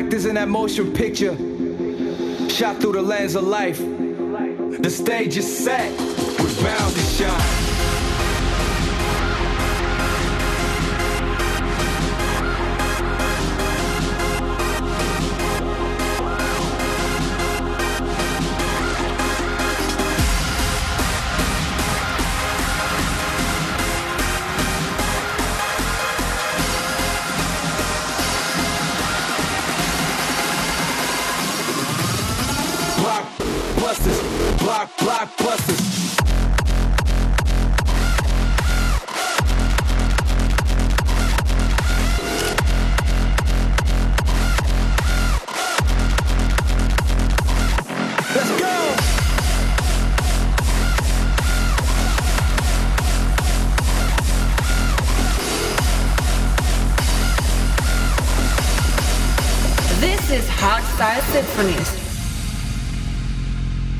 actors in that motion picture, shot through the lens of life. The stage is set, we're bound to shine.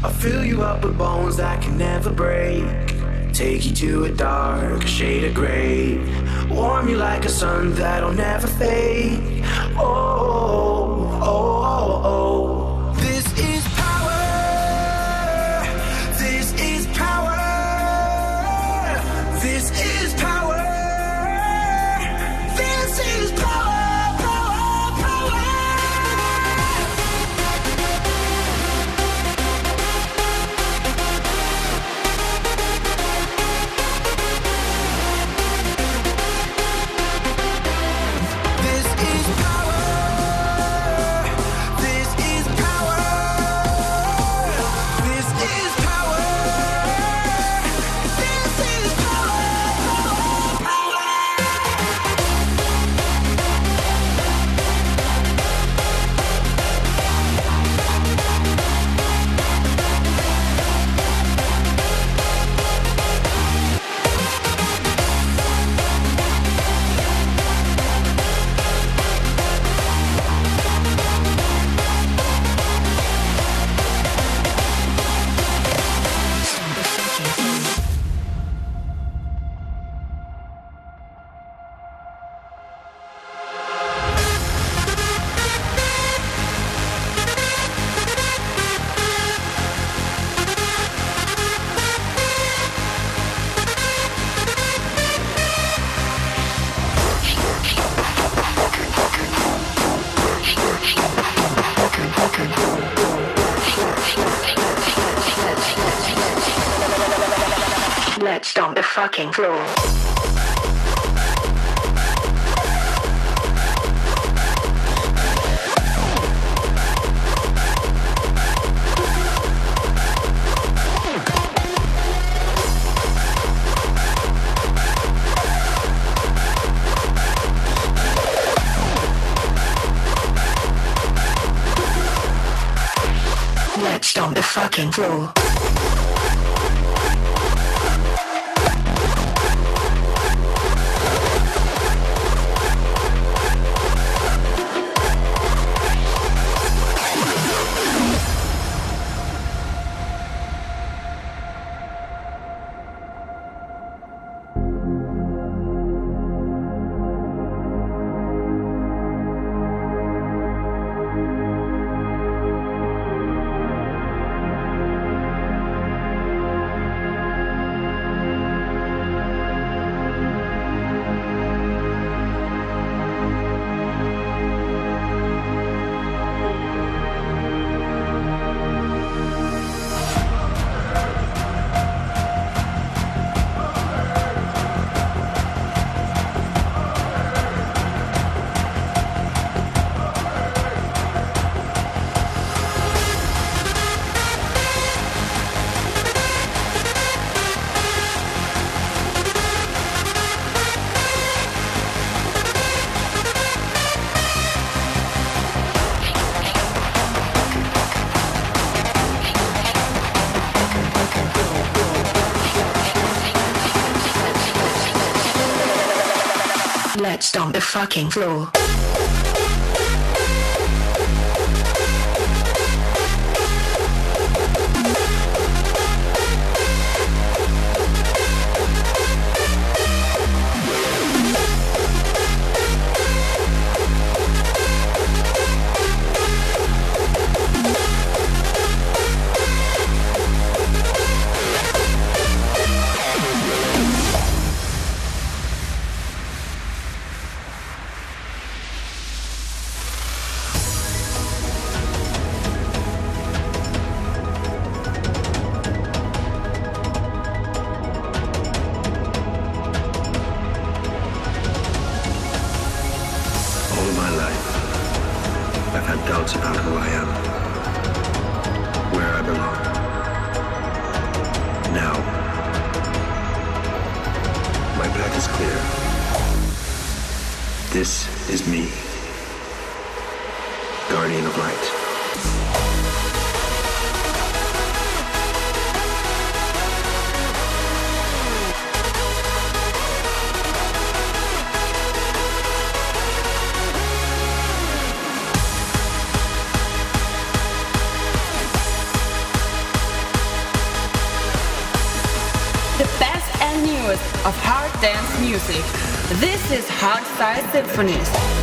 I fill you up with bones that can never break. Take you to a dark shade of gray. Warm you like a sun that'll never fade. Oh, Let's stomp the fucking floor. Fucking floor. Dance music. This is Hardstyle Symphonies.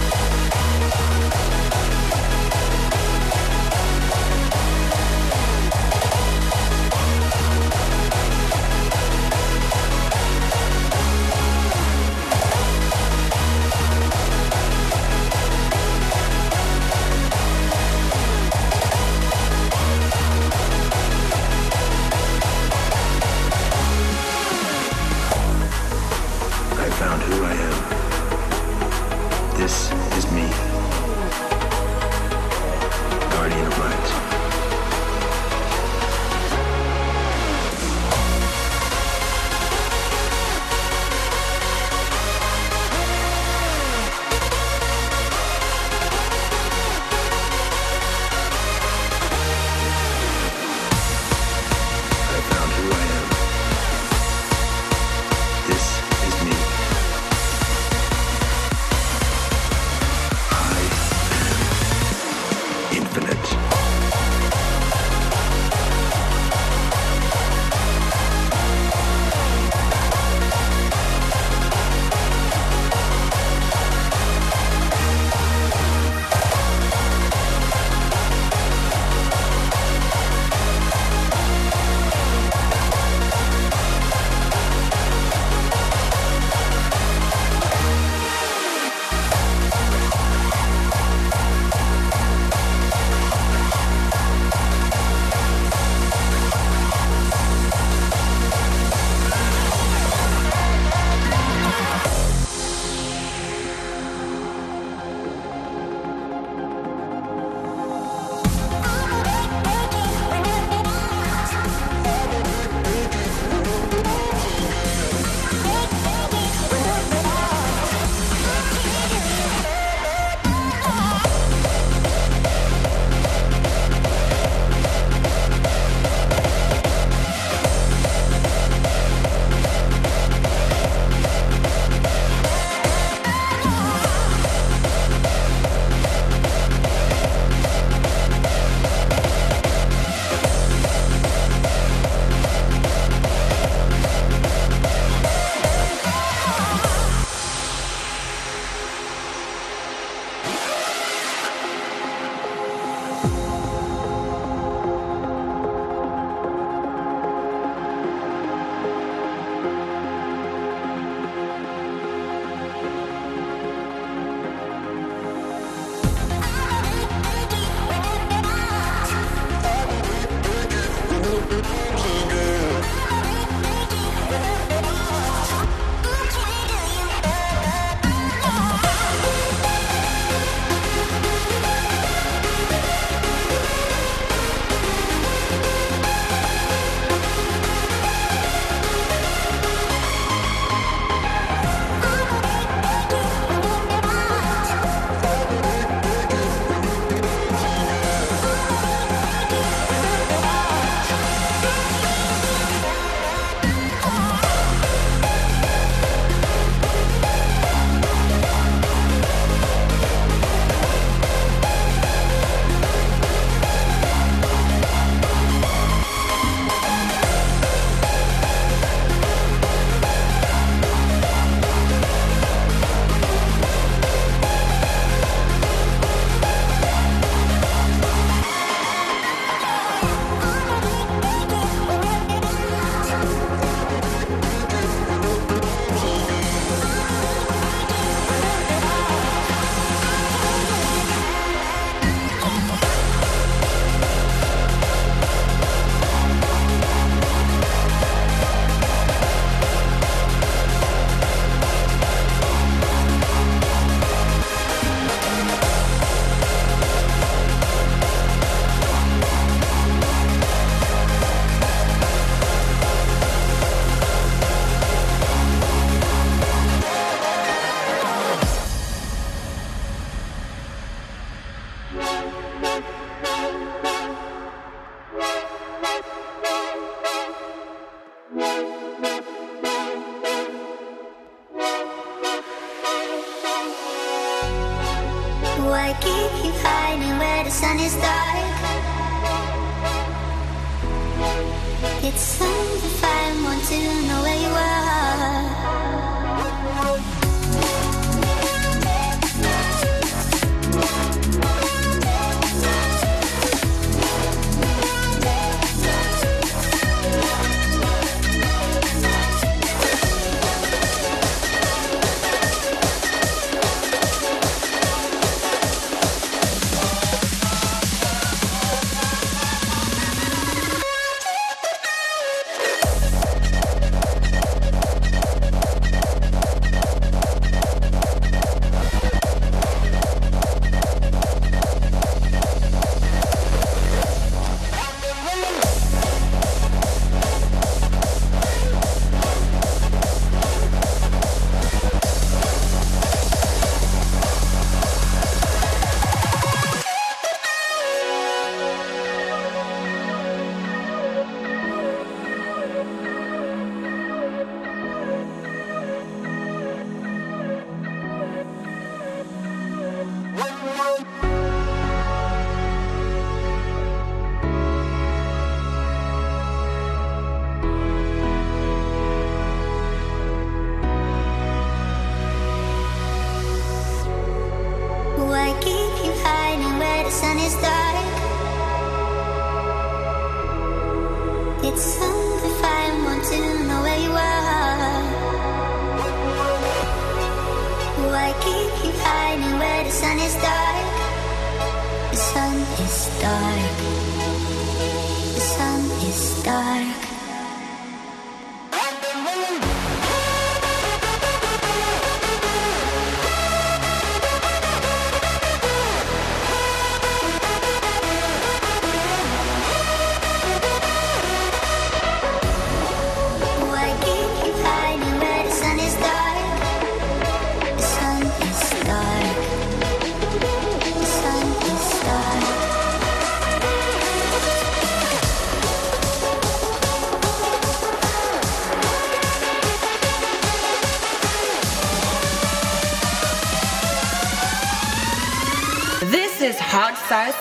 Hardstyle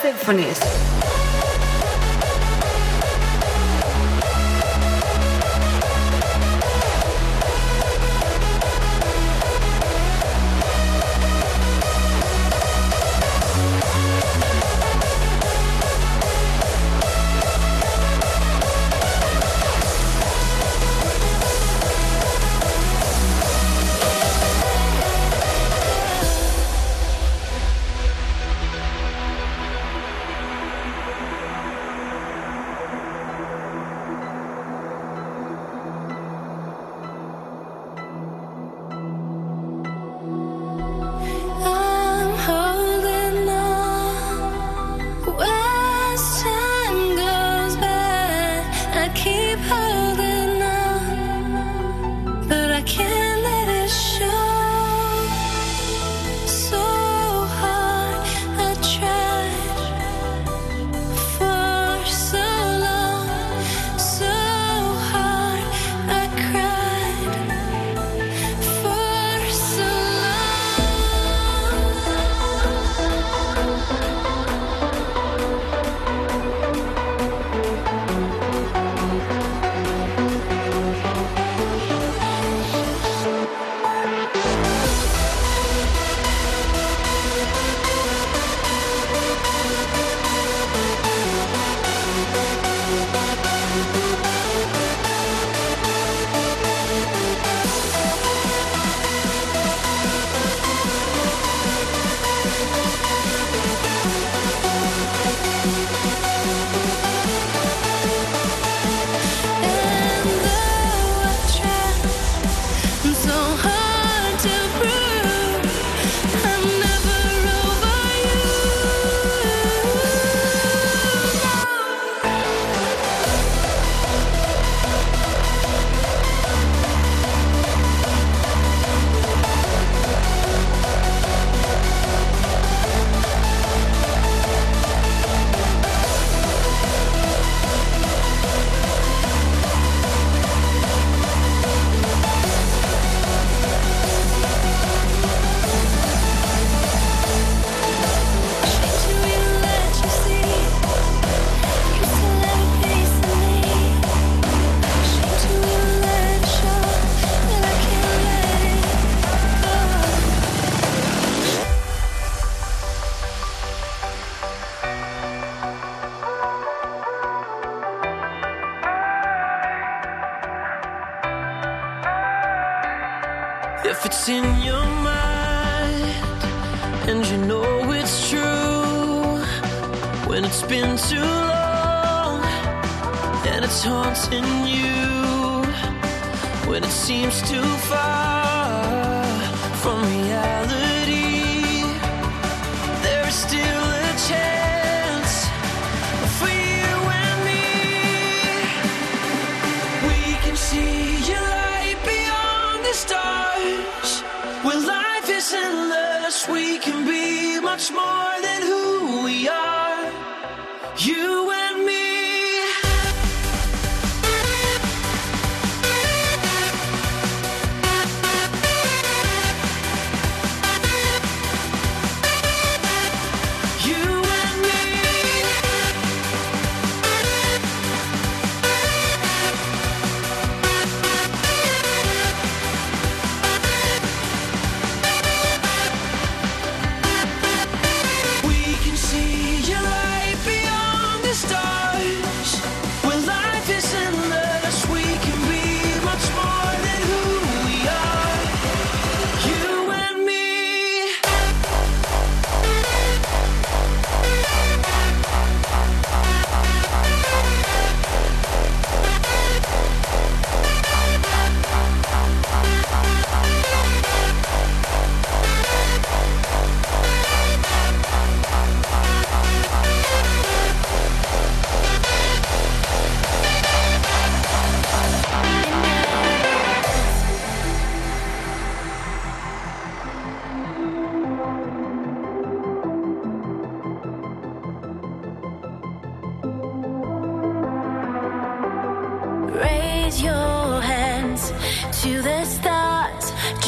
Symphonies.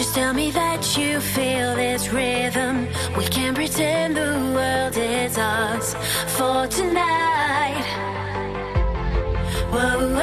Just tell me that you feel this rhythm. We can pretend the world is ours for tonight. Whoa.